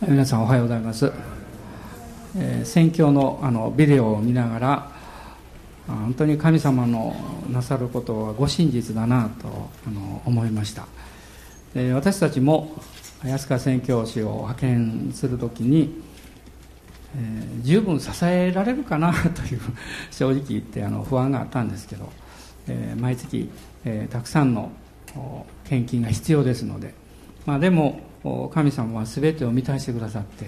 皆さんおはようございます、えー、宣教のあのビデオを見ながら本当に神様のなさることはご真実だなとあの思いました、えー、私たちも安川宣教師を派遣するときに、えー、十分支えられるかな という正直言ってあの不安があったんですけど、えー、毎月、えー、たくさんの献金が必要ですので、まあ、でも神様は全てを満たしてくださって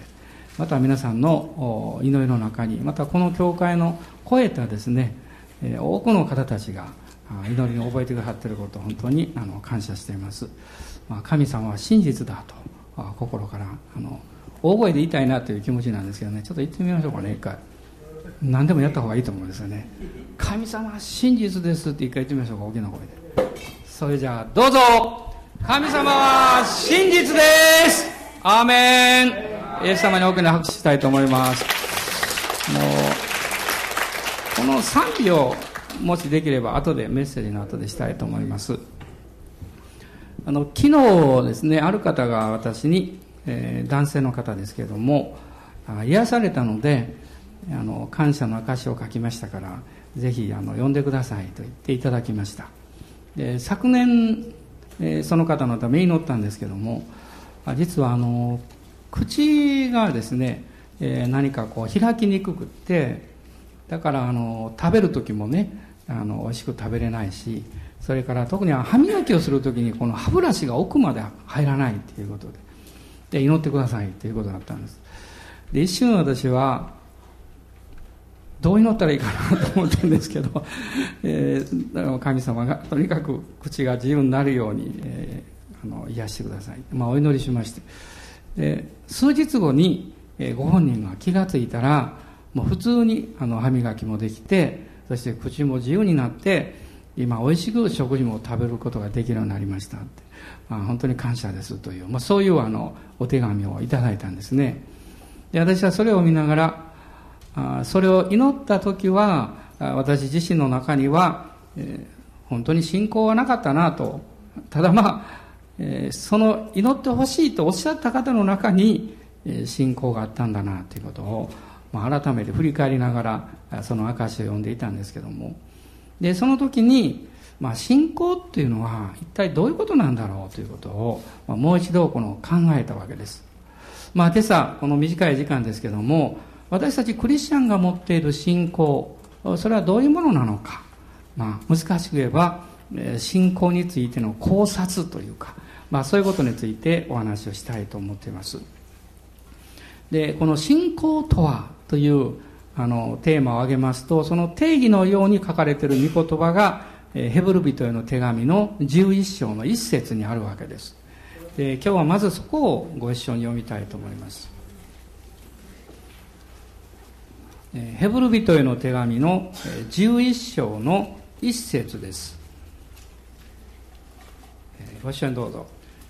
また皆さんの祈りの中にまたこの教会の超えたですね多くの方たちが祈りに覚えてくださっていることを本当にあの感謝しています、まあ、神様は真実だと心からあの大声で言いたいなという気持ちなんですけどねちょっと言ってみましょうかね一回。何でもやった方がいいと思うんですよね。神様は真実ですって一回言ってみましょうか大きな声で。それじゃあどうぞ。神様は真実です。アーメン。イエス様に大きな拍手したいと思います。もうこの賛美をもしできれば後でメッセージの後でしたいと思います。あの昨日ですねある方が私に、えー、男性の方ですけれども癒されたのであの感謝の証を書きましたからぜひあの呼んでくださいと言っていただきました。で昨年えその方のために祈ったんですけども実はあの口がですね、え何かこう開きにくくってだからあの食べる時もねあの美味しく食べれないしそれから特に歯磨きをする時にこの歯ブラシが奥まで入らないっていうことでで祈ってくださいっていうことだったんです。で一瞬私はどう祈ったらいいかなと思ったんですけど、えー、神様がとにかく口が自由になるように、えー、あの癒してください、まあ、お祈りしまして。で数日後に、えー、ご本人が気が付いたらもう普通にあの歯磨きもできてそして口も自由になって今美味しく食事も食べることができるようになりましたって、まあ、本当に感謝ですという、まあ、そういうあのお手紙をいただいたんですね。で私はそれを見ながらそれを祈った時は私自身の中には、え本当に信仰はなかったなとただまあ、えその祈ってほしいとおっしゃった方の中に、え信仰があったんだなということを、まあ、改めて振り返りながらその証を読んでいたんですけどもでその時に、まあ、信仰っていうのは一体どういうことなんだろうということを、まあ、もう一度この考えたわけです。まあ、今朝この短い時間ですけども私たちクリスチャンが持っている信仰それはどういうものなのか、まあ、難しく言えば信仰についての考察というか、まあ、そういうことについてお話をしたいと思っています。でこの信仰とはというあのテーマを挙げますとその定義のように書かれている御言葉がヘブル人への手紙の11章の一節にあるわけです。で今日はまずそこをご一緒に読みたいと思います。ヘブル人への手紙の11章の一節です。ご一緒にどうぞ。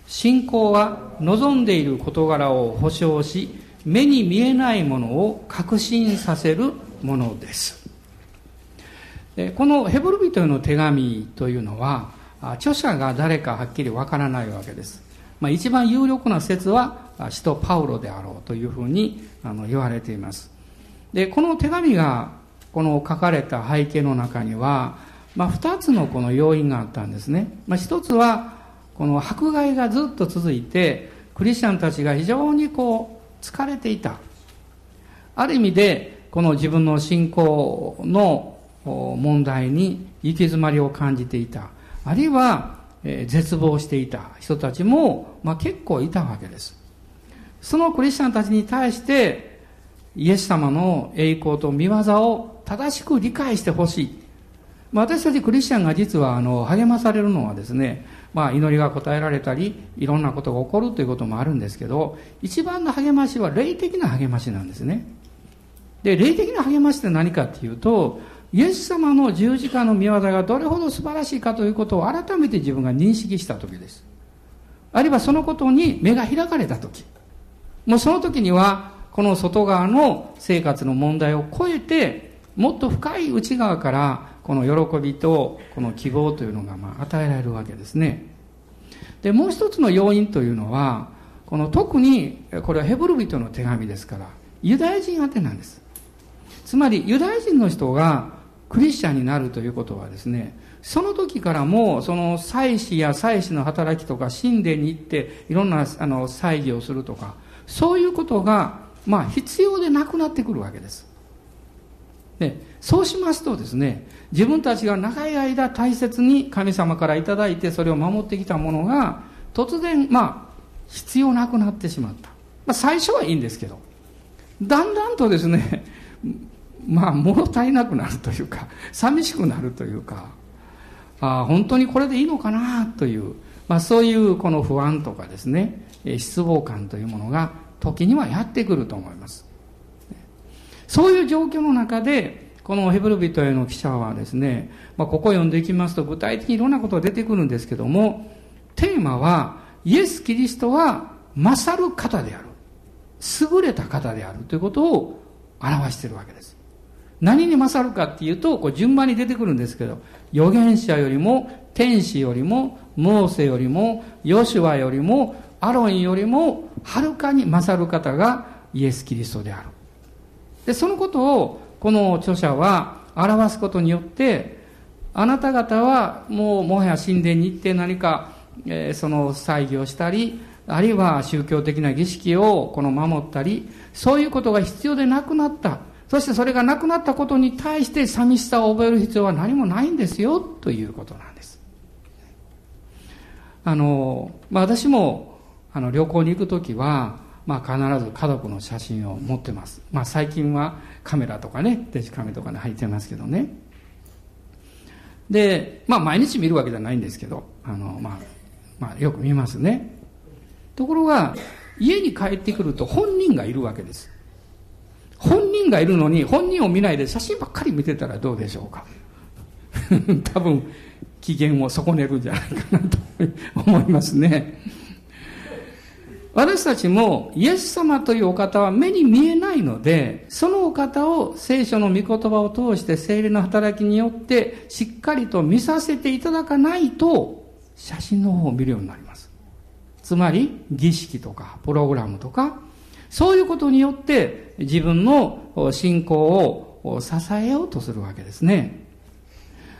信仰は望んでいる事柄を保証し、目に見えないものを確信させるものです。このヘブル人への手紙というのは、著者が誰かはっきりわからないわけです。まあ、一番有力な説は、使徒パウロであろうというふうにあの言われています。でこの手紙がこの書かれた背景の中には、まあ、2つのこの要因があったんですね、まあ、1つはこの迫害がずっと続いてクリスチャンたちが非常にこう疲れていた。ある意味でこの自分の信仰の問題に行き詰まりを感じていた。あるいは、え絶望していた。人たちも、まあ、結構いたわけです。そのクリスチャンたちに対してイエス様の栄光と見業を正しく理解してほしい。まあ、私たちクリスチャンが実はあの励まされるのはですね、まあ、祈りが答えられたりいろんなことが起こるということもあるんですけど一番の励ましは霊的な励ましなんですね。で霊的な励ましって何かっていうとイエス様の十字架の見業がどれほど素晴らしいかということを改めて自分が認識した時です。あるいはそのことに目が開かれた時。もうその時にはこの外側の生活の問題を超えてもっと深い内側からこの喜びとこの希望というのがまあ与えられるわけですね。でもう一つの要因というのはこの特にこれはヘブル人の手紙ですからユダヤ人宛てなんです。つまりユダヤ人の人がクリスチャンになるということはですねその時からもその祭司や祭司の働きとか神殿に行っていろんなあの祭儀をするとかそういうことがまあ必要でなくなってくるわけです。でそうしますとですね自分たちが長い間大切に神様から頂いてそれを守ってきたものが突然まあ必要なくなってしまった、まあ、最初はいいんですけどだんだんとですねまあ物足りなくなるというか寂しくなるというかあ本当にこれでいいのかなという、まあ、そういうこの不安とかですね失望感というものが時にはやってくると思います。そういう状況の中でこのヘブル人への記者はですね、まあ、ここを読んでいきますと具体的にいろんなことが出てくるんですけどもテーマはイエス・キリストは勝る方である。優れた方である。ということを表しているわけです。何に勝るかっていうとこう順番に出てくるんですけど預言者よりも天使よりもモーセよりもヨシュアよりもアロンよりもはるかに勝る方がイエス・キリストであるでそのことをこの著者は表すことによってあなた方はもうもはや神殿に行って何か、えー、その祭儀をしたりあるいは宗教的な儀式をこの守ったりそういうことが必要でなくなったそしてそれがなくなったことに対して寂しさを覚える必要は何もないんですよということなんです。あの、まあ、私もあの旅行に行くときは、まあ、必ず家族の写真を持ってます。まあ、最近はカメラとかね、デジカメとかに入ってますけどね。で、まあ、毎日見るわけじゃないんですけど、あの、まあ、まあ、よく見ますね。ところが、家に帰ってくると本人がいるわけです。本人がいるのに本人を見ないで写真ばっかり見てたらどうでしょうか 多分機嫌を損ねるんじゃないかなと思いますね私たちもイエス様というお方は目に見えないのでそのお方を聖書の御言葉を通して精霊の働きによってしっかりと見させていただかないと写真の方を見るようになりますつまり儀式とかプログラムとかそういうことによって自分の信仰を支えようとするわけですね。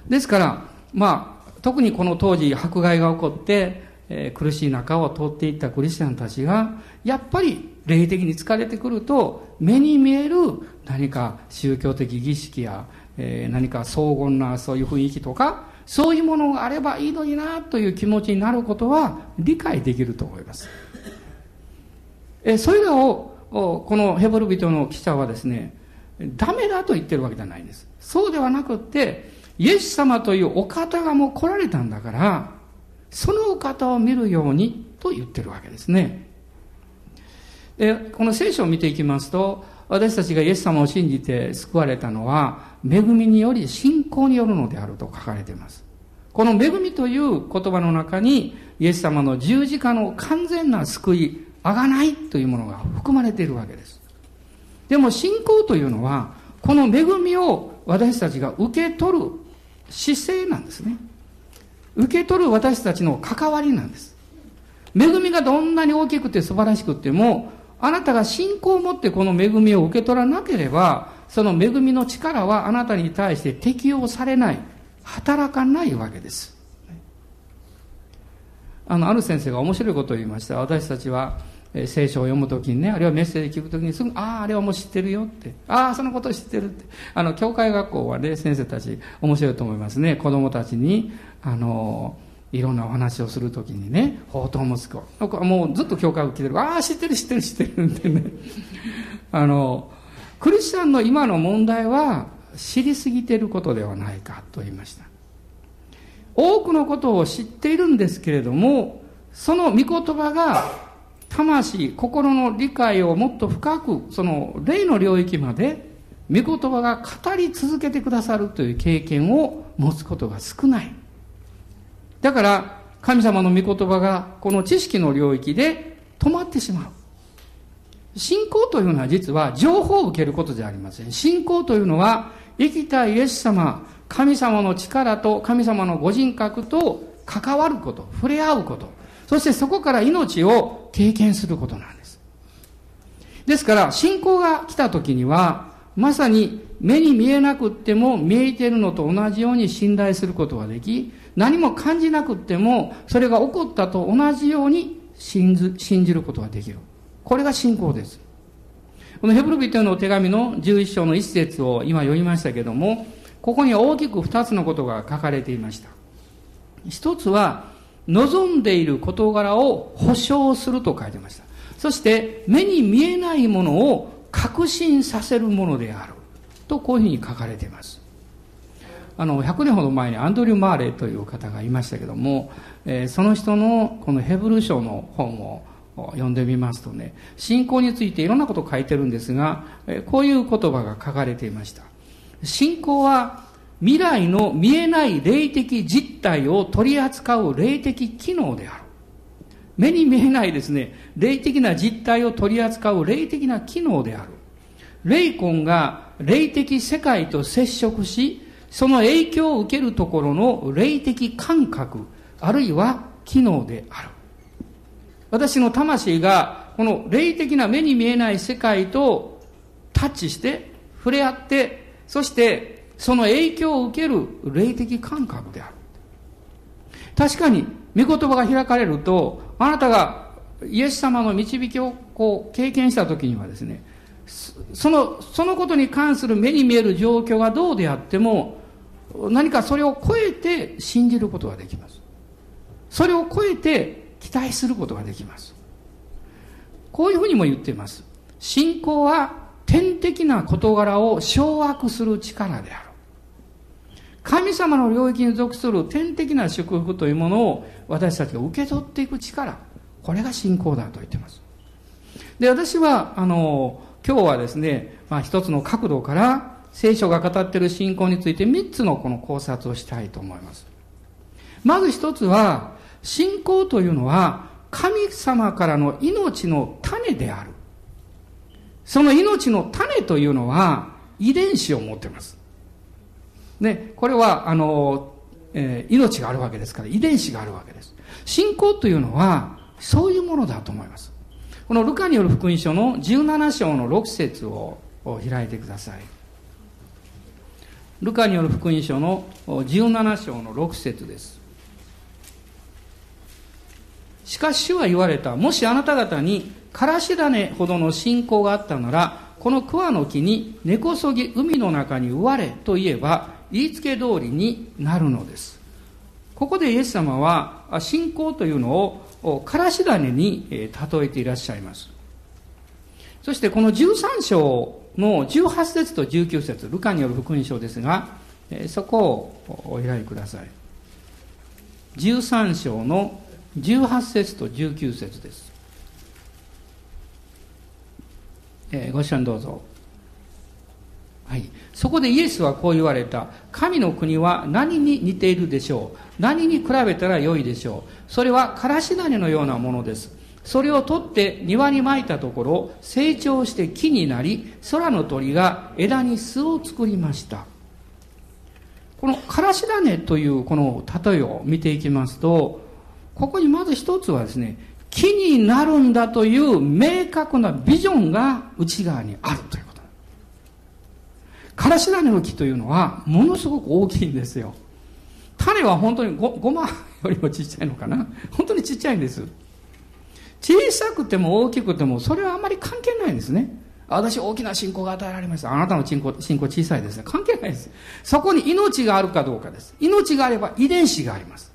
ですから、まあ、特にこの当時迫害が起こって、え、苦しい中を通っていったクリスチャンたちが、やっぱり霊的に疲れてくると、目に見える何か宗教的儀式や、え、何か荘厳なそういう雰囲気とか、そういうものがあればいいのになという気持ちになることは理解できると思います。えそれらをこのヘブル人の記者はですねダメだと言ってるわけじゃないんですそうではなくってイエス様というお方がもう来られたんだからそのお方を見るようにと言ってるわけですねでこの聖書を見ていきますと私たちがイエス様を信じて救われたのは恵みにより信仰によるのであると書かれていますこの恵みという言葉の中にイエス様の十字架の完全な救いあがないというものが含まれているわけです。でも信仰というのは、この恵みを私たちが受け取る姿勢なんですね。受け取る私たちの関わりなんです。恵みがどんなに大きくて素晴らしくても、あなたが信仰を持ってこの恵みを受け取らなければ、その恵みの力はあなたに対して適用されない、働かないわけです。あの、ある先生が面白いことを言いました。私たちは、え聖書を読むときにね、あるいはメッセージ聞くときにすぐ、ああ、あれはもう知ってるよって、ああ、そのこと知ってるって。あの、教会学校はね、先生たち面白いと思いますね。子供たちに、あの、いろんなお話をするときにね、宝刀息子。もうずっと教会を聞いてる。ああ、知ってる知ってる知ってるってね。あの、クリスチャンの今の問題は、知りすぎてることではないかと言いました。多くのことを知っているんですけれども、その御言葉が魂、心の理解をもっと深く、その霊の領域まで、御言葉が語り続けてくださるという経験を持つことが少ない。だから、神様の御言葉がこの知識の領域で止まってしまう。信仰というのは実は情報を受けることじゃありません。信仰というのは生きたイエス様、神様の力と神様のご人格と関わること、触れ合うこと。そしてそこから命を経験することなんです。ですから、信仰が来た時には、まさに目に見えなくっても見えてるのと同じように信頼することができ、何も感じなくっても、それが起こったと同じように信ず信じることができる。これが信仰です。このヘブル人への手紙の11章の一節を今読みましたけども、ここに大きく二つのことが書かれていました。一つは、望んでいる事柄を保証すると書いてました。そして、目に見えないものを確信させるものである。とこういうふうに書かれています。あの、100年ほど前にアンドリュー・マーレーという方がいましたけども、えー、その人のこのヘブル書の本を読んでみますとね、信仰についていろんなことを書いてるんですが、えこういう言葉が書かれていました。信仰は未来の見えない霊的実態を取り扱う霊的機能である。目に見えないですね、霊的な実態を取り扱う霊的な機能である。霊魂が霊的世界と接触し、その影響を受けるところの霊的感覚、あるいは機能である。私の魂がこの霊的な目に見えない世界とタッチして触れ合って、そしてその影響を受ける霊的感覚である。確かに、御言葉が開かれると、あなたがイエス様の導きをこう経験した時にはですね、その、そのことに関する目に見える状況がどうであっても、何かそれを超えて信じることができます。それを超えて期待することができます。こういうふうにも言っています。信仰は天的な事柄を掌握する力である。神様の領域に属する天的な祝福というものを私たちが受け取っていく力。これが信仰だと言ってます。で、私は、あの、今日はですね、まあ一つの角度から聖書が語っている信仰について三つのこの考察をしたいと思います。まず一つは、信仰というのは神様からの命の種である。その命の種というのは遺伝子を持っています。ね、これは、あの、えー、命があるわけですから、遺伝子があるわけです。信仰というのは、そういうものだと思います。このルカによる福音書の17章の6節を開いてください。ルカによる福音書の17章の6節です。しかし主は言われた。もしあなた方にからし種ほどの信仰があったなら、この桑の木に根こそぎ海の中に植われと言えば、言いつけ通りになるのです。ここでイエス様は信仰というのをからし種に例えていらっしゃいます。そしてこの13章の18節と19節ルカによる福音書ですが、そこをお開きください。13章の18節と19節です。ご視聴どうぞ。はい。そこでイエスはこう言われた。神の国は何に似ているでしょう？何に比べたら良いでしょう？それはからし種のようなものです。それを取って庭に撒いたところ、成長して木になり、空の鳥が枝に巣を作りました。このからし種というこの例えを見ていきますと、ここにまず一つはですね、木になるんだという明確なビジョンが内側にあるという。からし種の木というのはものすごく大きいんですよ。種は本当に 5, 5万よりもちっちゃいのかな本当にちっちゃいんです。小さくても大きくてもそれはあんまり関係ないんですね。私大きな信仰が与えられました。あなたの信仰信仰小さいですね。関係ないです。そこに命があるかどうかです。命があれば遺伝子があります。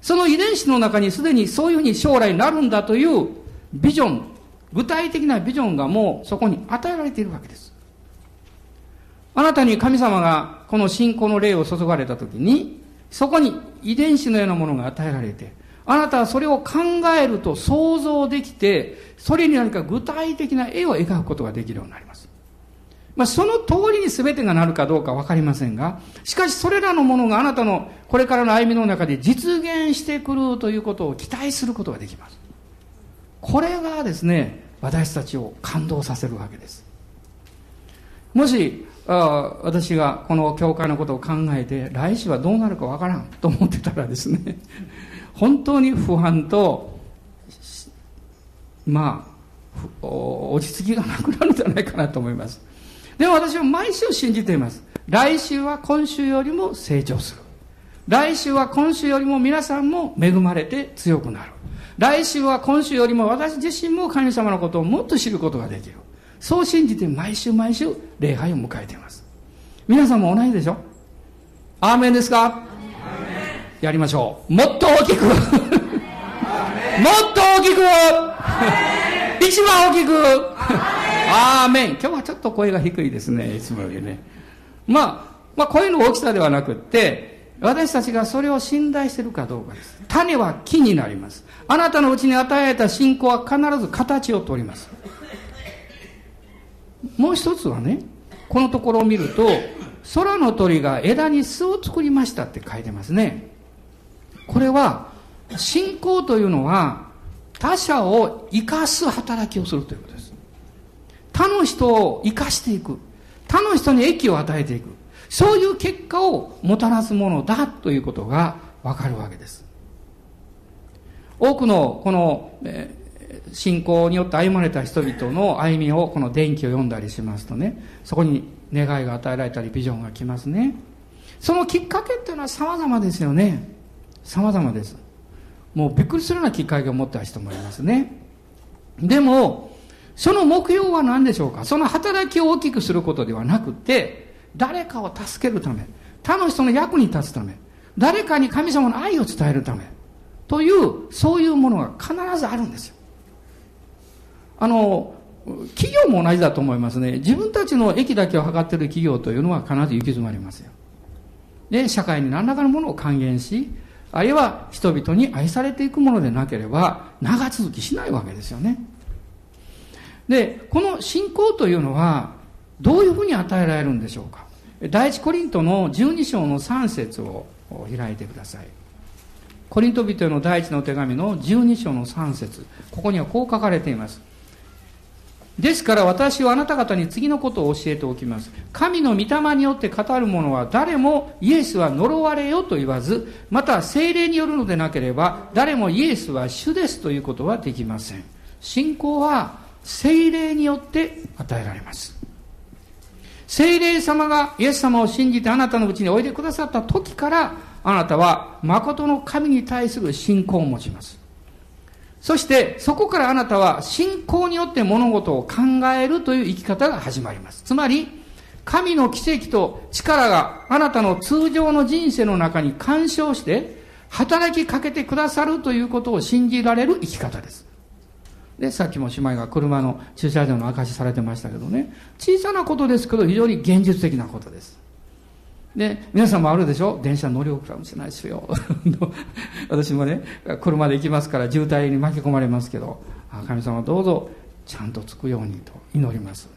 その遺伝子の中にすでにそういうふうに将来になるんだというビジョン、具体的なビジョンがもうそこに与えられているわけです。あなたに神様がこの信仰の霊を注がれたときに、そこに遺伝子のようなものが与えられて、あなたはそれを考えると想像できて、それに何か具体的な絵を描くことができるようになります。まあ、その通りに全てがなるかどうかわかりませんが、しかしそれらのものがあなたのこれからの歩みの中で実現してくるということを期待することができます。これがですね、私たちを感動させるわけです。もし、あ私がこの教会のことを考えて、来週はどうなるかわからんと思ってたらですね、本当に不安と、まあ落ち着きがなくなるんじゃないかなと思います。でも私は毎週信じています。来週は今週よりも成長する。来週は今週よりも皆さんも恵まれて強くなる。来週は今週よりも私自身も神様のことをもっと知ることができる。そう信じて毎週毎週礼拝を迎えています。皆さんも同じでしょ？アーメンですか？やりましょう。もっと大きく。もっと大きく。一番大きく。アーメン。今日はちょっと声が低いですねいつもよりね。まあまあ声の大きさではなくって私たちがそれを信頼しているかどうかです。種は木になります。あなたのうちに与えた信仰は必ず形をとりますもう一つはねこのところを見ると空の鳥が枝に巣を作りましたって書いてますね。これは信仰というのは他者を生かす働きをするということです。他の人を生かしていく。他の人に益を与えていく。そういう結果をもたらすものだということがわかるわけです。多くのこの、え信仰によって歩まれた人々の歩みをこの電気を読んだりしますとねそこに願いが与えられたりビジョンが来ますね。そのきっかけっていうのは様々ですよね。様々です。もうびっくりするようなきっかけを持った人もいますね。でもその目標は何でしょうか？その働きを大きくすることではなくて誰かを助けるため他の人の役に立つため誰かに神様の愛を伝えるためというそういうものが必ずあるんですよ。あの、企業も同じだと思いますね。自分たちの益だけを図っている企業というのは必ず行き詰まりますよ。で、社会に何らかのものを還元し、あるいは人々に愛されていくものでなければ長続きしないわけですよね。で、この信仰というのはどういうふうに与えられるんでしょうか。第一コリントの12章の3節を開いてください。コリント人への第一の手紙の12章の3節ここにはこう書かれています。ですから私はあなた方に次のことを教えておきます。神の御霊によって語る者は誰もイエスは呪われよと言わず、また精霊によるのでなければ誰もイエスは主ですということはできません。信仰は精霊によって与えられます。精霊様がイエス様を信じてあなたのうちにおいでくださった時からあなたは誠の神に対する信仰を持ちます。そしてそこからあなたは信仰によって物事を考えるという生き方が始まります。つまり、神の奇跡と力があなたの通常の人生の中に干渉して働きかけてくださるということを信じられる生き方です。で、さっきも姉妹が車の駐車場の証しされてましたけどね、小さなことですけど非常に現実的なことです。で、皆さんもあるでしょ？電車乗り遅れもしないですよ。私もね、車で行きますから渋滞に巻き込まれますけど、神様どうぞちゃんと着くようにと祈ります。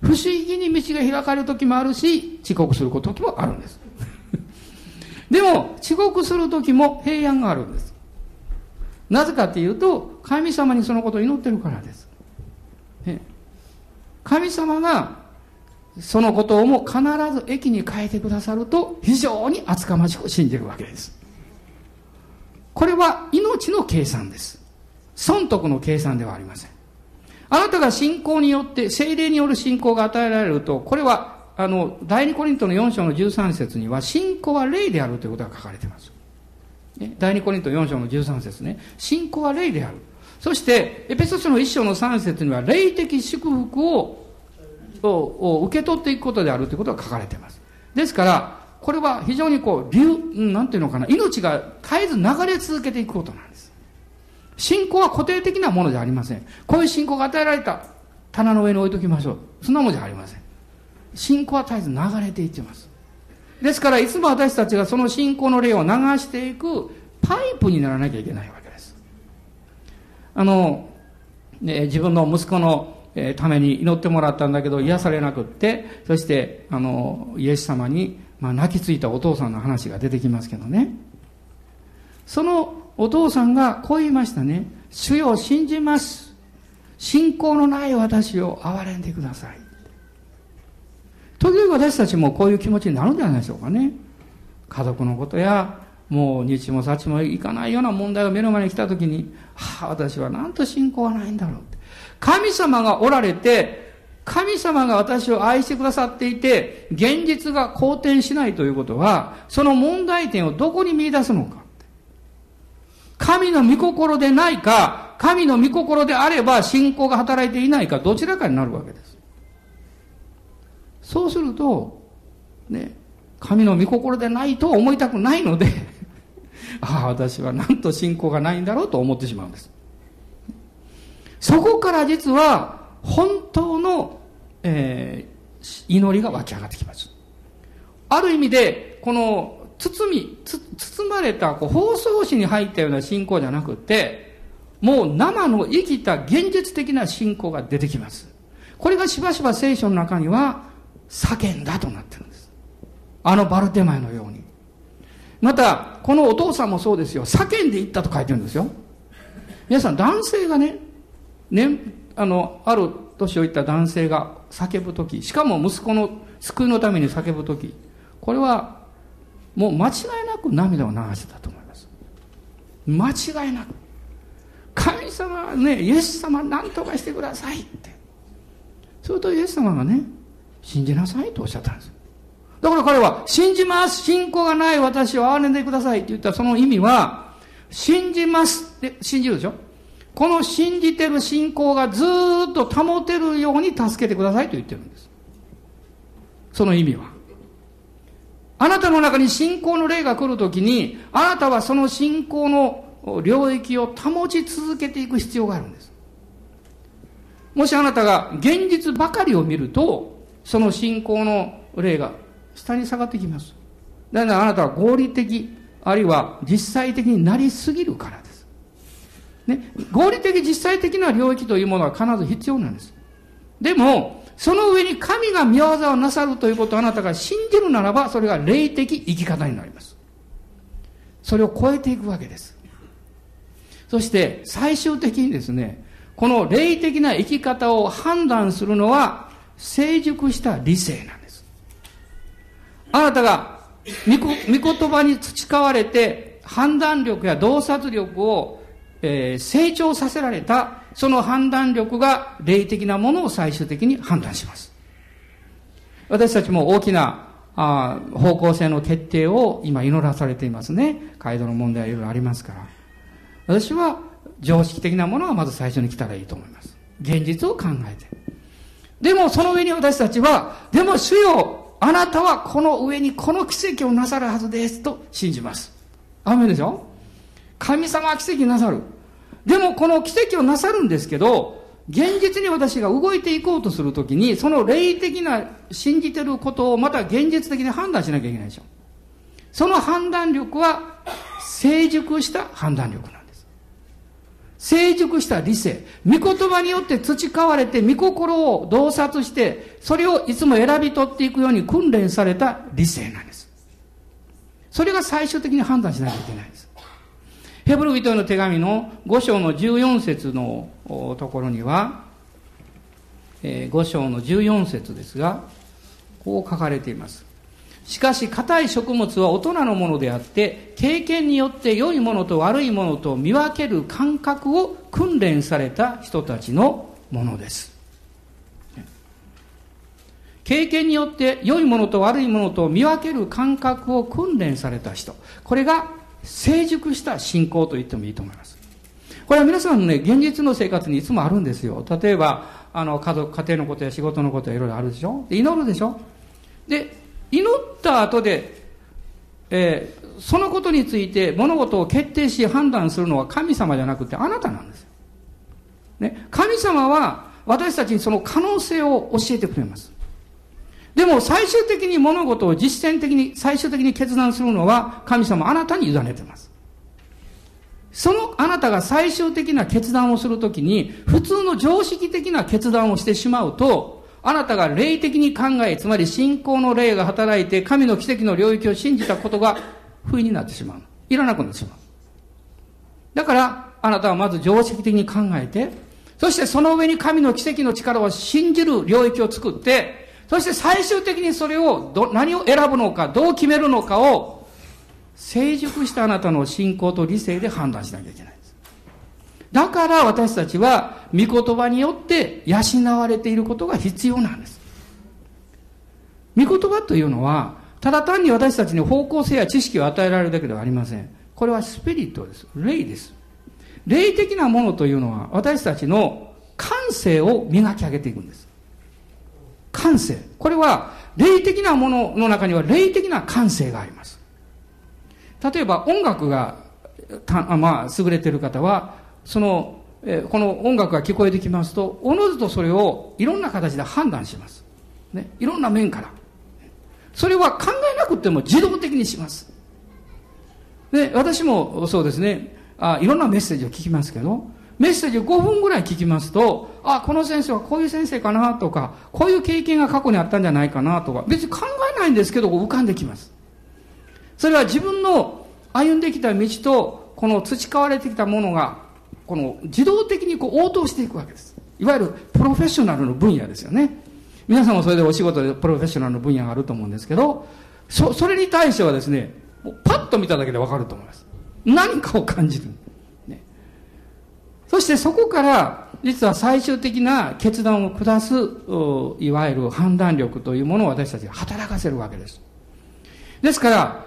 不思議に道が開かれる時もあるし、遅刻する時もあるんです。でも、遅刻する時も平安があるんです。なぜかっていうと、神様にそのことを祈ってるからです。神様がそのことをも必ず駅に変えてくださると非常に厚かましく信じるわけです。これは命の計算です。損得の計算ではありません。あなたが信仰によって、精霊による信仰が与えられると、これは、あの、第二コリントの4章の13節には、信仰は霊であるということが書かれています。第二コリント4章の13節ね。信仰は霊である。そして、エペソ書の1章の3節には、霊的祝福をを受け取っていくことであるということが書かれています。ですから、これは非常にこう、流、なんていうのかな、命が絶えず流れ続けていくことなんです。信仰は固定的なものじゃありません。こういう信仰が与えられた棚の上に置いときましょう。そんなものじゃありません。信仰は絶えず流れていってます。ですから、いつも私たちがその信仰の霊を流していくパイプにならなきゃいけないわけです。あの、ね、自分の息子のえために祈ってもらったんだけど癒されなくってそしてあのイエス様に、まあ、泣きついたお父さんの話が出てきますけどね。そのお父さんがこう言いましたね「主よ信じます。信仰のない私を憐れんでください」と時々私たちもこういう気持ちになるんじゃないでしょうかね。家族のことやもう日も幸もいかないような問題が目の前に来た時に、はあ、私はなんと信仰はないんだろう。神様がおられて、神様が私を愛してくださっていて、現実が好転しないということは、その問題点をどこに見出すのか。神の御心でないか、神の御心であれば信仰が働いていないか、どちらかになるわけです。そうすると、ね、神の御心でないと思いたくないので ああ、私はなんと信仰がないんだろうと思ってしまうんです。そこから実は、本当の、えー、祈りが湧き上がってきます。ある意味で、この、包み、包まれたこう包装紙に入ったような信仰じゃなくて、もう生の生きた現実的な信仰が出てきます。これがしばしば聖書の中には叫んだとなってるんです。あのバルテマイのように。また、このお父さんもそうですよ。叫んでいったと書いてるんですよ。皆さん、男性がね、ね、あの、ある年をいった男性が叫ぶとき、しかも息子の救いのために叫ぶとき、これはもう間違いなく涙を流してたと思います。間違いなく。神様はね、イエス様何とかしてくださいって。するとイエス様がね、信じなさいとおっしゃったんです。だから彼は、信じます信仰がない私を憐れんでくださいって言ったその意味は、信じますって信じるでしょ？この信じてる信仰がずっと保てるように助けてくださいと言ってるんです。その意味は。あなたの中に信仰の霊が来るときに、あなたはその信仰の領域を保ち続けていく必要があるんです。もしあなたが現実ばかりを見ると、その信仰の霊が下に下がってきます。だからあなたは合理的、あるいは実際的になりすぎるからです。ね、合理的実際的な領域というものは必ず必要なんです。でも、その上に神が見業をなさるということをあなたが信じるならば、それが霊的生き方になります。それを超えていくわけです。そして最終的にですね、この霊的な生き方を判断するのは成熟した理性なんです。あなたが御言葉に培われて判断力や洞察力を、えー、成長させられたその判断力が霊的なものを最終的に判断します。私たちも大きなあ方向性の決定を今祈らされていますね。街道の問題はいろいろありますから。私は常識的なものはまず最初に来たらいいと思います。現実を考えて。でもその上に私たちは、でも主よ、あなたはこの上にこの奇跡をなさるはずですと信じます。アメでしょ？神様は奇跡なさる。でもこの奇跡をなさるんですけど、現実に私が動いていこうとするときに、その霊的な信じてることをまた現実的に判断しなきゃいけないでしょ。その判断力は成熟した判断力なんです。成熟した理性。御言葉によって培われて、御心を洞察して、それをいつも選び取っていくように訓練された理性なんです。それが最終的に判断しなきゃいけないんです。ヘブル人への手紙の5章の14節のところには、え5章の14節ですが、こう書かれています。しかし、硬い食物は大人のものであって、経験によって良いものと悪いものと見分ける感覚を訓練された人たちのものです。経験によって良いものと悪いものと見分ける感覚を訓練された人。これが成熟した信仰と言ってもいいと思います。これは皆さんのね、現実の生活にいつもあるんですよ。例えば、あの、家族、家庭のことや仕事のことやいろいろあるでしょ？で祈るでしょ？で、祈った後で、えー、そのことについて物事を決定し判断するのは神様じゃなくてあなたなんですよ。ね、神様は私たちにその可能性を教えてくれます。でも最終的に物事を実践的に、最終的に決断するのは神様あなたに委ねてます。そのあなたが最終的な決断をするときに、普通の常識的な決断をしてしまうと、あなたが霊的に考え、つまり信仰の霊が働いて神の奇跡の領域を信じたことが不意になってしまう。いらなくなってしまう。だから、あなたはまず常識的に考えて、そしてその上に神の奇跡の力を信じる領域を作って、そして最終的にそれをど、何を選ぶのか、どう決めるのかを、成熟したあなたの信仰と理性で判断しなきゃいけないんです。だから私たちは、御言葉によって養われていることが必要なんです。御言葉というのは、ただ単に私たちに方向性や知識を与えられるだけではありません。これはスピリットです。霊です。霊的なものというのは私たちの感性を磨き上げていくんです。感性。これは霊的なものの中には霊的な感性があります。例えば音楽がた、まあ、優れている方は、その、えこの音楽が聞こえてきますと、おのずとそれをいろんな形で判断します。ね。いろんな面から。それは考えなくても自動的にします。で、私もそうですね、あいろんなメッセージを聞きますけど、メッセージを5分ぐらい聞きますと、あ、この先生はこういう先生かなとか、こういう経験が過去にあったんじゃないかなとか、別に考えないんですけど、浮かんできます。それは自分の歩んできた道と、この培われてきたものが、この自動的にこう応答していくわけです。いわゆるプロフェッショナルの分野ですよね。皆さんもそれでお仕事でプロフェッショナルの分野があると思うんですけど、そ、それに対してはですね、パッと見ただけでわかると思います。何かを感じる。そしてそこから、実は最終的な決断を下す、いわゆる判断力というものを私たちが働かせるわけです。ですから、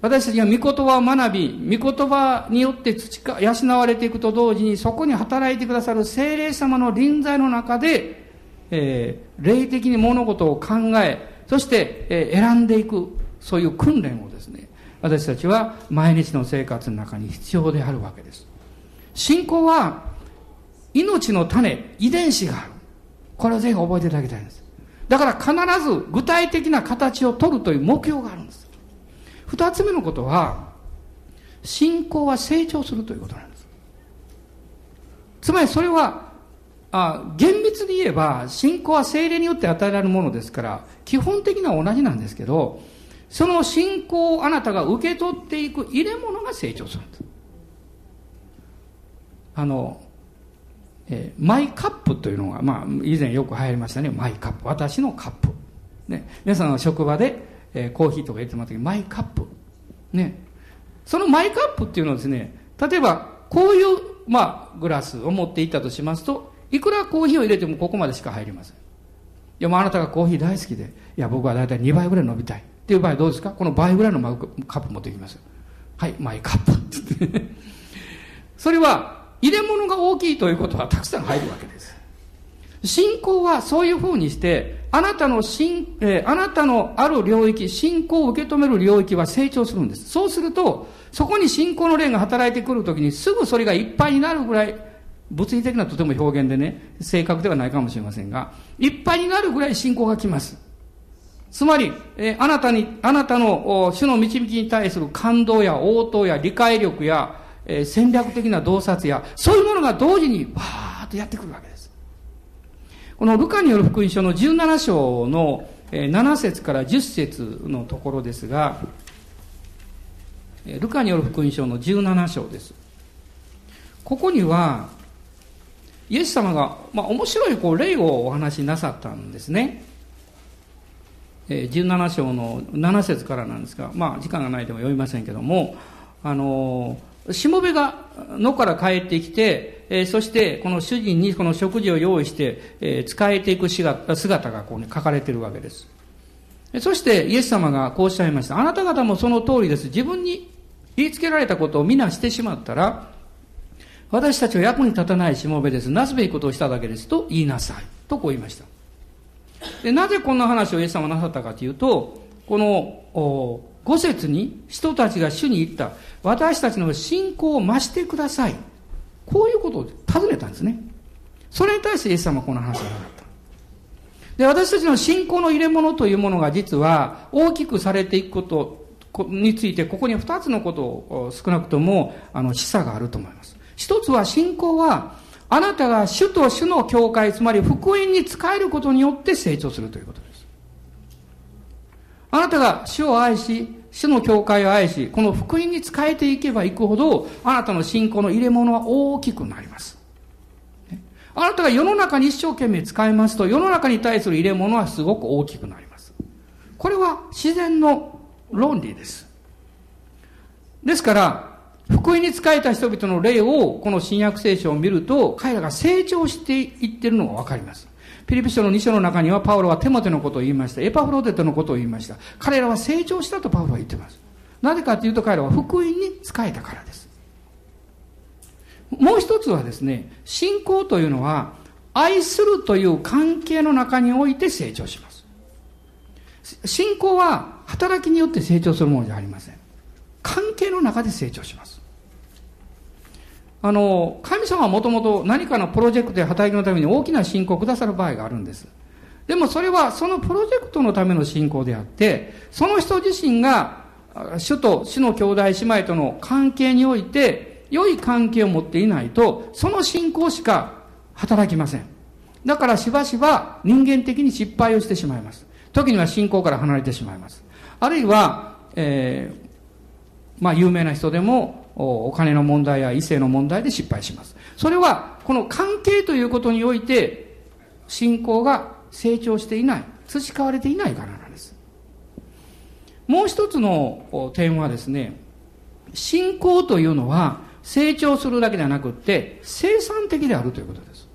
私たちが御言葉を学び、御言葉によって培、養われていくと同時に、そこに働いてくださる精霊様の臨在の中で、えー、霊的に物事を考え、そして、えー、選んでいく、そういう訓練をですね、私たちは毎日の生活の中に必要であるわけです。信仰は、命の種、遺伝子がある。これをぜひ覚えていただきたいんです。だから必ず具体的な形を取るという目標があるんです。二つ目のことは、信仰は成長するということなんです。つまりそれはあ厳密に言えば信仰は精霊によって与えられるものですから基本的には同じなんですけどその信仰をあなたが受け取っていく入れ物が成長するんですあの、えー、マイカップというのが、まあ、以前よく流行りましたねマイカップ私のカップ、ね、皆さんの職場で、えー、コーヒーとか入れてもらった時マイカップねそのマイカップっていうのはですね例えばこういう、まあ、グラスを持っていったとしますといくらコーヒーを入れてもここまでしか入りません。いや、もうあなたがコーヒー大好きで、いや、僕はだいたい2倍ぐらい飲みたい。っていう場合どうですか？この倍ぐらいのマグカップ持ってきます。はい、マイカップって。それは、入れ物が大きいということはたくさん入るわけです。信仰はそういう風にして、あなたの信、えー、あなたのある領域、信仰を受け止める領域は成長するんです。そうすると、そこに信仰の霊が働いてくるときにすぐそれがいっぱいになるぐらい物理的なとても表現でね、正確ではないかもしれませんが、いっぱいになるぐらい信仰が来ます。つまり、えー、あなたに、あなたの主の導きに対する感動や応答や理解力や、えー、戦略的な洞察や、そういうものが同時にわーっとやってくるわけです。このルカによる福音書の17章の、えー、7節から10節のところですが、ルカによる福音書の17章です。ここには、イエス様が、まあ、面白いこう例をお話しなさったんですね。17章の7節からなんですが、まあ、時間がないでも読みませんけども、あの、しもべが野から帰ってきて、えー、そしてこの主人にこの食事を用意して、えー、使えていく姿がこう、ね、書かれているわけです。そしてイエス様がこうおっしゃいました。あなた方もその通りです。自分に言いつけられたことを皆してしまったら、私たちは役に立たないしもべです。なすべきことをしただけです。と言いなさい。とこう言いました。で、なぜこんな話をイエス様なさったかというと、この、五節に人たちが主に言った、私たちの信仰を増してください。こういうことを尋ねたんですね。それに対してイエス様はこの話をなかった。で、私たちの信仰の入れ物というものが実は大きくされていくことについて、ここに二つのことを少なくとも、あの、示唆があると思います。一つは信仰は、あなたが主と主の教会、つまり福音に仕えることによって成長するということです。あなたが主を愛し、主の教会を愛し、この福音に仕えていけばいくほど、あなたの信仰の入れ物は大きくなります。あなたが世の中に一生懸命使いますと、世の中に対する入れ物はすごく大きくなります。これは自然の論理です。ですから、福音に仕えた人々の例を、この新約聖書を見ると、彼らが成長していってるのがわかります。ピリピ書の2章の中には、パウロはテモテのことを言いました。エパフロデトのことを言いました。彼らは成長したとパウロは言ってます。なぜかというと彼らは福音に仕えたからです。もう一つはですね、信仰というのは、愛するという関係の中において成長します。信仰は働きによって成長するものじゃありません。関係の中で成長します。あの、神様はもともと何かのプロジェクトや働きのために大きな信仰をくださる場合があるんです。でもそれはそのプロジェクトのための信仰であって、その人自身が主と主の兄弟姉妹との関係において良い関係を持っていないと、その信仰しか働きません。だからしばしば人間的に失敗をしてしまいます。時には信仰から離れてしまいます。あるいは、えー、まあ有名な人でもお金の問題や異性の問題で失敗します。それはこの関係ということにおいて信仰が成長していない、培われていないからなんです。もう一つの点はですね、信仰というのは成長するだけではなくって生産的であるということです。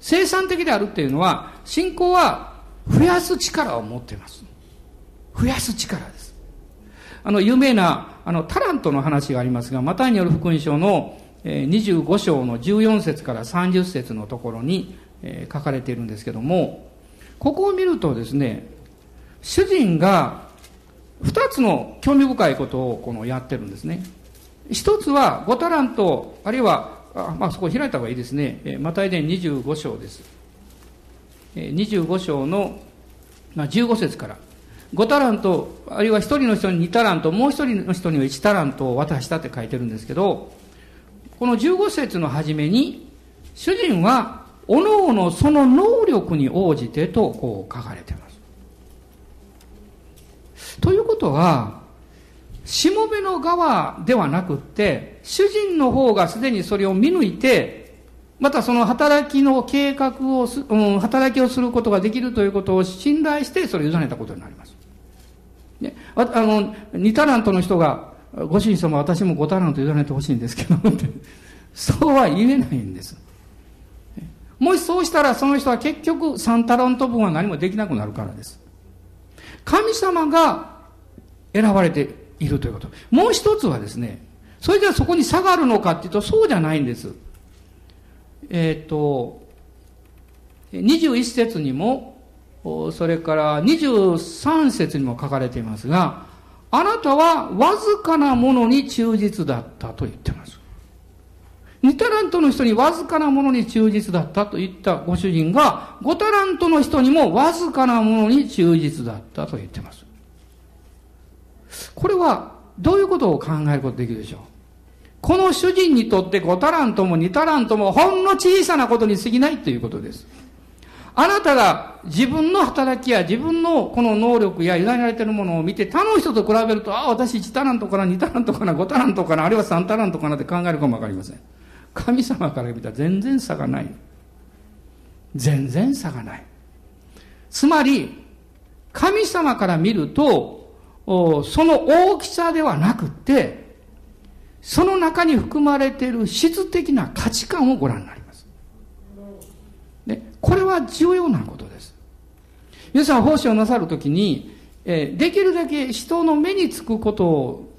生産的であるっていうのは信仰は増やす力を持っています。増やす力です。あの、有名な、あの、タラントの話がありますが、マタイによる福音書の25章の14節から30節のところに、書かれているんですけども、ここを見るとですね、主人が二つの興味深いことをこのやってるんですね。一つは、5タラント、あるいは、あまあ、そこ開いた方がいいですね。マタイ伝25章です。25章の、ま、15節から。5タラント、あるいは1人の人に2タラント、もう1人の人には1タラントを渡したって書いてるんですけど、この15節の初めに、主人は、おのおのその能力に応じてとこう書かれています。ということは、しもべの側ではなくって、主人の方がすでにそれを見抜いて、またその働きの計画をす、うん、働きをすることができるということを信頼して、それを委ねたことになります。ね、ああの、2タラントの人が、ご主人様私も5タラント委ねてほしいんですけど、そうは言えないんです。もしそうしたらその人は結局3タラント分は何もできなくなるからです。神様が選ばれているということ。もう一つはですね、それではそこに差がるのかっていうと、そうじゃないんです。えっ、ー、と、21節にも、それから23節にも書かれていますが、あなたはわずかなものに忠実だったと言ってます。2タラントの人にわずかなものに忠実だったと言ったご主人が、5タラントの人にもわずかなものに忠実だったと言ってます。これはどういうことを考えることできるでしょう？この主人にとって5タラントも2タラントもほんの小さなことに過ぎないということです。あなたが自分の働きや自分のこの能力や委ねられているものを見て他の人と比べると、ああ、私1タラントかな、2タラントかな、5タラントかな、あるいは3タラントかなって考えるかもわかりません。神様から見たら全然差がない。全然差がない。つまり、神様から見ると、その大きさではなくて、その中に含まれている質的な価値観をご覧になります。これは重要なことです。皆さん奉仕をなさるときに、えできるだけ人の目につくことを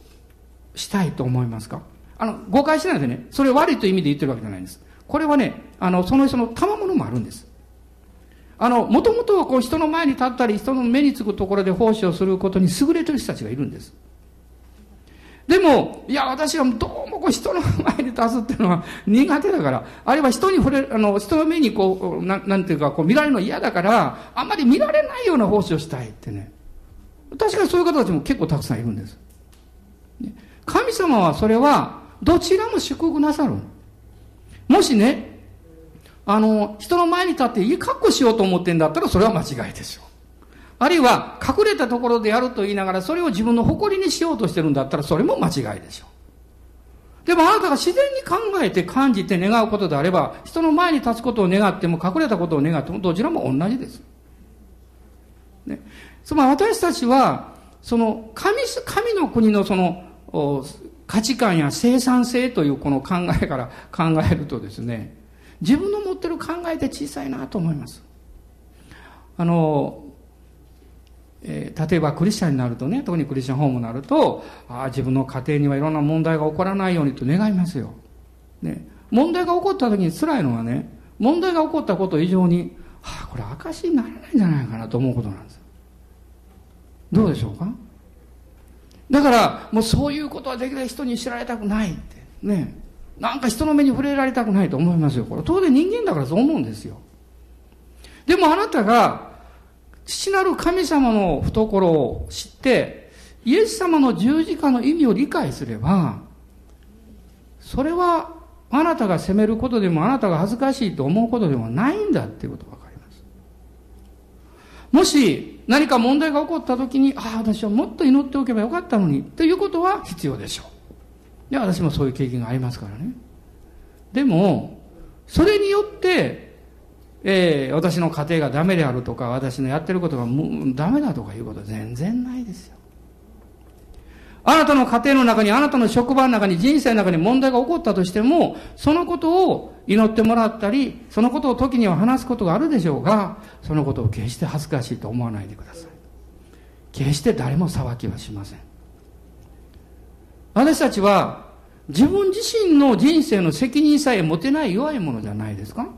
したいと思いますか？あの、誤解しないでね、それ悪いという意味で言ってるわけじゃないんです。これはね、あの、その人の賜物もあるんです。あの、もともとはこう人の前に立ったり、人の目につくところで奉仕をすることに優れてる人たちがいるんです。でも、いや、私はどうもこう人の前に立つっていうのは苦手だから、あるいは人に触れる、あの、人の目にこう、ななんていうか、こう見られるの嫌だから、あんまり見られないような奉仕をしたいってね。確かにそういう方たちも結構たくさんいるんです。神様はそれは、どちらも祝福なさる。もしね、あの、人の前に立っていい格好しようと思ってんだったらそれは間違いでしょう。あるいは隠れたところでやると言いながらそれを自分の誇りにしようとしてるんだったらそれも間違いでしょう。でもあなたが自然に考えて感じて願うことであれば、人の前に立つことを願っても隠れたことを願ってもどちらも同じです。ね。つまり私たちは、その神、神の国のその、価値観や生産性というこの考えから考えるとですね、自分の持ってる考えって小さいなと思います。あの、えー、例えばクリスチャンになるとね、特にクリスチャンホームになると、ああ、自分の家庭にはいろんな問題が起こらないようにと願いますよ。ね。問題が起こった時に辛いのはね、問題が起こったこと以上に、はあ、これ証にならないんじゃないかなと思うことなんです。どうでしょうか？だから、もうそういうことはできない人に知られたくないって。ね。なんか人の目に触れられたくないと思いますよ。これ当然人間だからそう思うんですよ。でもあなたが、父なる神様の懐を知って、イエス様の十字架の意味を理解すれば、それはあなたが責めることでもあなたが恥ずかしいと思うことでもないんだっていうことがわかります。もし何か問題が起こった時に、ああ、私はもっと祈っておけばよかったのに、ということは必要でしょう。で、私もそういう経験がありますからね。でも、それによって、えー、私の家庭がダメであるとか、私のやってることがダメだとかいうことは全然ないですよ。あなたの家庭の中に、あなたの職場の中に、人生の中に問題が起こったとしても、そのことを祈ってもらったり、そのことを時には話すことがあるでしょうが、そのことを決して恥ずかしいと思わないでください。決して誰も裁きはしません。私たちは、自分自身の人生の責任さえ持てない弱いものじゃないですか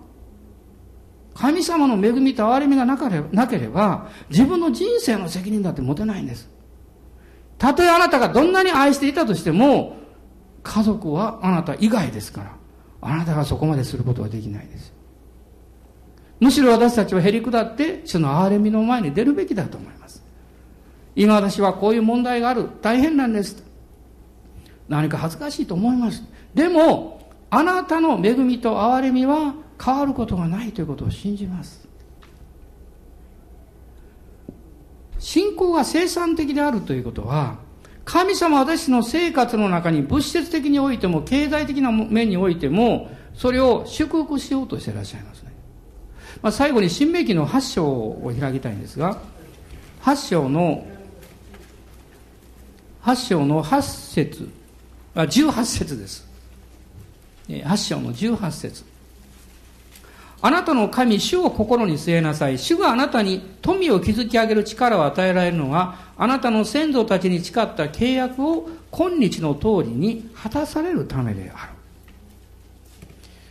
神様の恵みと憐れみがなければ、自分の人生の責任だって持てないんです。たとえあなたがどんなに愛していたとしても、家族はあなた以外ですから、あなたがそこまですることはできないです。むしろ私たちはへり下って、主の憐れみの前に出るべきだと思います。今私はこういう問題がある。大変なんです。何か恥ずかしいと思います。でも、あなたの恵みと憐れみは変わることがないということを信じます。信仰が生産的であるということは、神様私の生活の中に物質的においても経済的な面においても、それを祝福しようとしていらっしゃいますね。まあ、最後に新明記の8章を開きたいんですが、8章の、8章の8節あ、18節です。8章の18節あなたの神、主を心に据えなさい。主があなたに富を築き上げる力を与えられるのは、あなたの先祖たちに誓った契約を今日の通りに果たされるためである。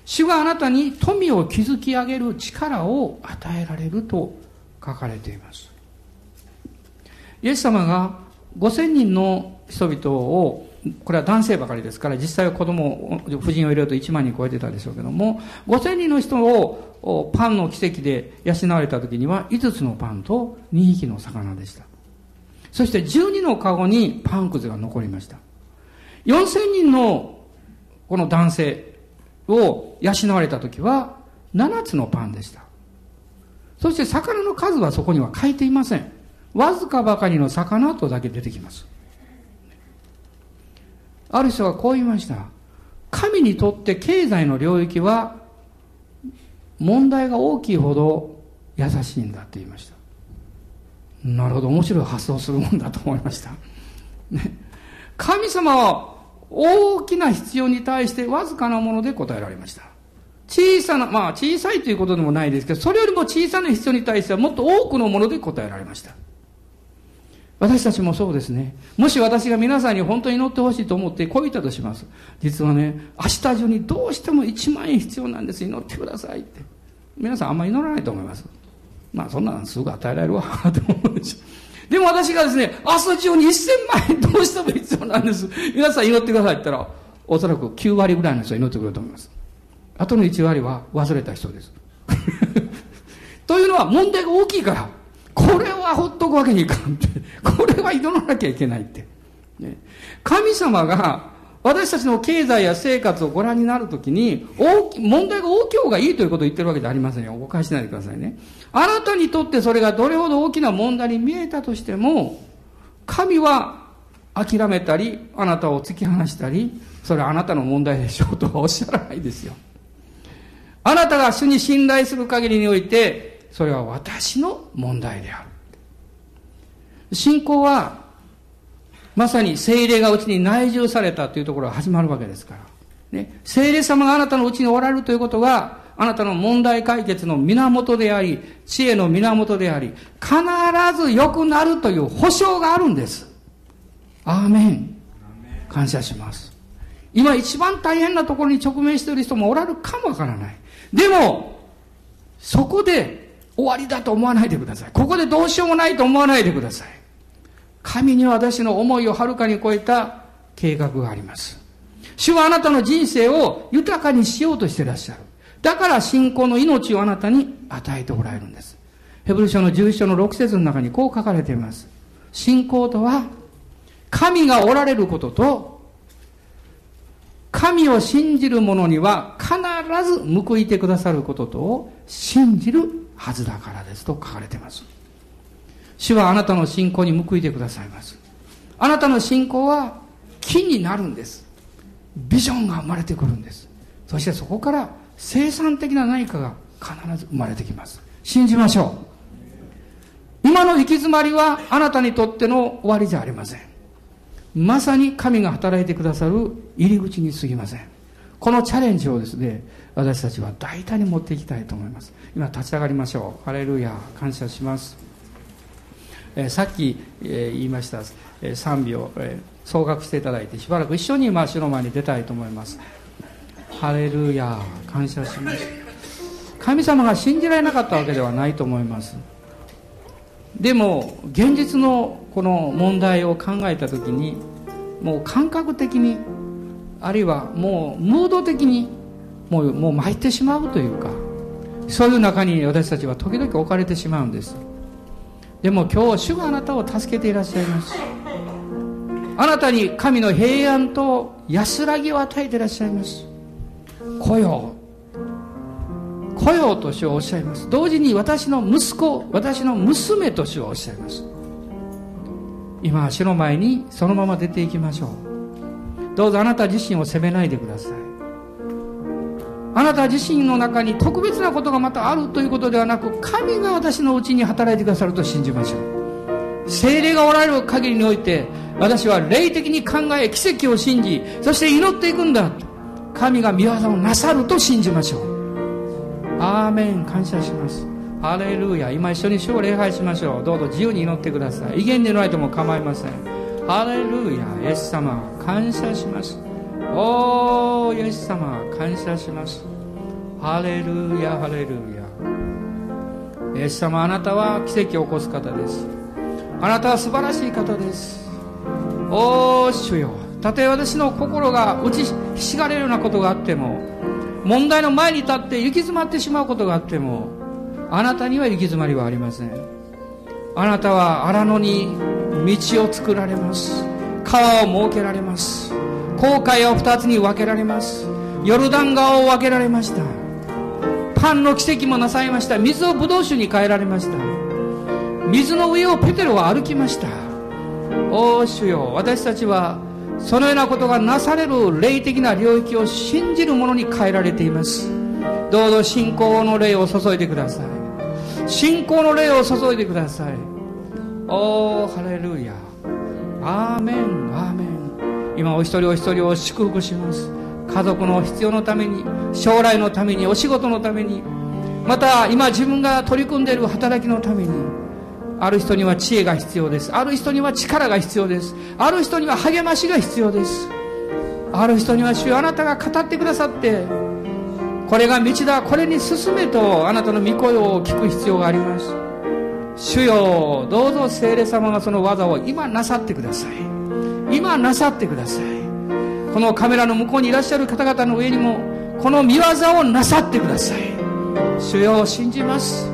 主があなたに富を築き上げる力を与えられると書かれています。イエス様が5000人の人々をこれは男性ばかりですから、実際は子供、婦人を入れると1万人超えてたでしょうけども、5000人の人をパンの奇跡で養われた時には、5つのパンと2匹の魚でした。そして12のカゴにパンくずが残りました。4000人のこの男性を養われた時は、7つのパンでした。そして魚の数はそこには書いていません。わずかばかりの魚とだけ出てきます。ある人はこう言いました。神にとって経済の領域は問題が大きいほど優しいんだって言いました。なるほど、面白い発想するもんだと思いました。ね、神様は大きな必要に対してわずかなもので答えられました。小さな、まあ小さいということでもないですけど、それよりも小さな必要に対してはもっと多くのもので答えられました。私たちもそうですね。もし私が皆さんに本当に祈ってほしいと思ってこう言ったとします。実はね、明日中にどうしても1万円必要なんです。祈ってくださいって。皆さんあんまり祈らないと思います。まあそんなのすぐ与えられるわ、と思うんですでも私がですね、明日中に1000万円どうしても必要なんです。皆さん祈ってくださいって言ったら、おそらく9割ぐらいの人は祈ってくれると思います。あとの1割は忘れた人です。というのは問題が大きいから。これはほっとくわけにいかんって。これは挑まなきゃいけないって。ね、神様が私たちの経済や生活をご覧になるときに、問題が大きい方がいいということを言ってるわけじゃありませんよ。誤解しないでくださいね。あなたにとってそれがどれほど大きな問題に見えたとしても、神は諦めたり、あなたを突き放したり、それはあなたの問題でしょうとはおっしゃらないですよ。あなたが主に信頼する限りにおいて、それは私の問題である。信仰はまさに精霊がうちに内住されたというところが始まるわけですから。ね。精霊様があなたのうちにおられるということが、あなたの問題解決の源であり、知恵の源であり、必ず良くなるという保証があるんです。アーメン。感謝します。今一番大変なところに直面している人もおられるかもわからない。でも、そこで終わりだと思わないでください。ここでどうしようもないと思わないでください。神には私の思いをはるかに超えた計画があります。主はあなたの人生を豊かにしようとしていらっしゃる。だから信仰の命をあなたに与えておられるんです。ヘブル書の11章の6節の中にこう書かれています。信仰とは、神がおられることと、神を信じる者には必ず報いてくださることとを信じるはずだからですと書かれています。主はあなたの信仰に報いてくださいます。あなたの信仰は木になるんです。ビジョンが生まれてくるんです。そしてそこから生産的な何かが必ず生まれてきます。信じましょう。今の行き詰まりはあなたにとっての終わりじゃありません。まさに神が働いてくださる入り口に過ぎません。このチャレンジをですね、私たちは大胆に持っていきたいと思います。今立ち上がりましょう。ハレルヤ、感謝します。えー、さっき、えー、言いました、えー、賛美を、えー、総額していただいてしばらく一緒に今主の前に出たいと思いますハレルヤ感謝します神様が信じられなかったわけではないと思いますでも現実のこの問題を考えた時にもう感覚的にあるいはもうムード的にもうもう参ってしまうというかそういう中に私たちは時々置かれてしまうんです。でも今日主があなたを助けていらっしゃいます。あなたに神の平安と安らぎを与えていらっしゃいます。来よ来よと主はおっしゃいます。同時に私の息子私の娘と主はおっしゃいます。今主の前にそのまま出ていきましょう。どうぞあなた自身を責めないでください。あなた自身の中に特別なことがまたあるということではなく神が私のうちに働いてくださると信じましょう。精霊がおられる限りにおいて私は霊的に考え奇跡を信じそして祈っていくんだ。神が御業をなさると信じましょう。アーメン感謝します。ハレルヤ。今一緒に主を礼拝しましょう。どうぞ自由に祈ってください。威厳でないとも構いません。ハレルヤ。イエス様感謝します。おーイエス様感謝します。ハレルヤハレルヤ。イエス様あなたは奇跡を起こす方です。あなたは素晴らしい方です。おー主よ。たとえ私の心が打ちひしがれるようなことがあっても問題の前に立って行き詰まってしまうことがあってもあなたには行き詰まりはありません。あなたは荒野に道を作られます。川を設けられます。航海を二つに分けられます。ヨルダン川を分けられました。パンの奇跡もなさいました。水をブドウ酒に変えられました。水の上をペテロは歩きました。お主よ私たちはそのようなことがなされる霊的な領域を信じる者に変えられています。どうぞ信仰の霊を注いでください。信仰の霊を注いでください。おーハレルヤ。アーメン。アーメン。今お一人お一人を祝福します。家族の必要のために将来のためにお仕事のために。また今自分が取り組んでいる働きのためにある人には知恵が必要です。ある人には力が必要です。ある人には励ましが必要です。ある人には主よあなたが語ってくださってこれが道だこれに進めとあなたの御声を聞く必要があります。主よどうぞ聖霊様がその技を今なさってください。今なさってください。このカメラの向こうにいらっしゃる方々の上にもこの見業をなさってください。主よ信じます。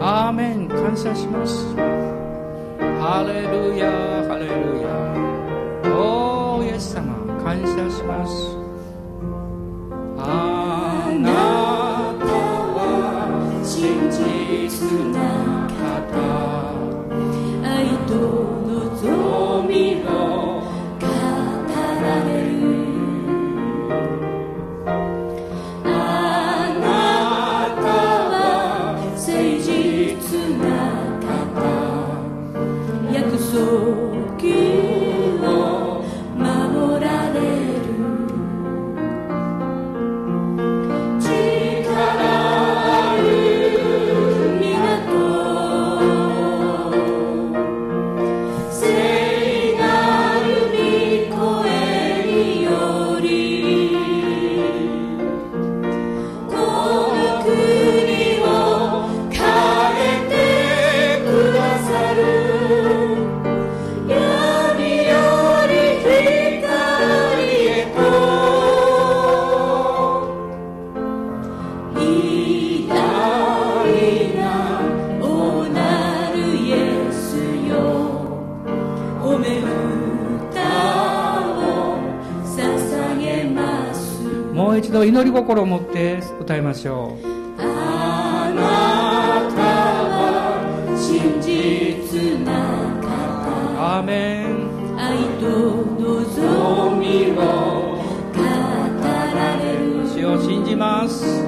アーメン。感謝します。ハレルヤ。ハレルヤ。おーイエス様。感謝します。あなたは真実な方愛と祈り心を持って歌いましょう。あなたは真実な方。アーメン。愛と望みを語られる。主を信じます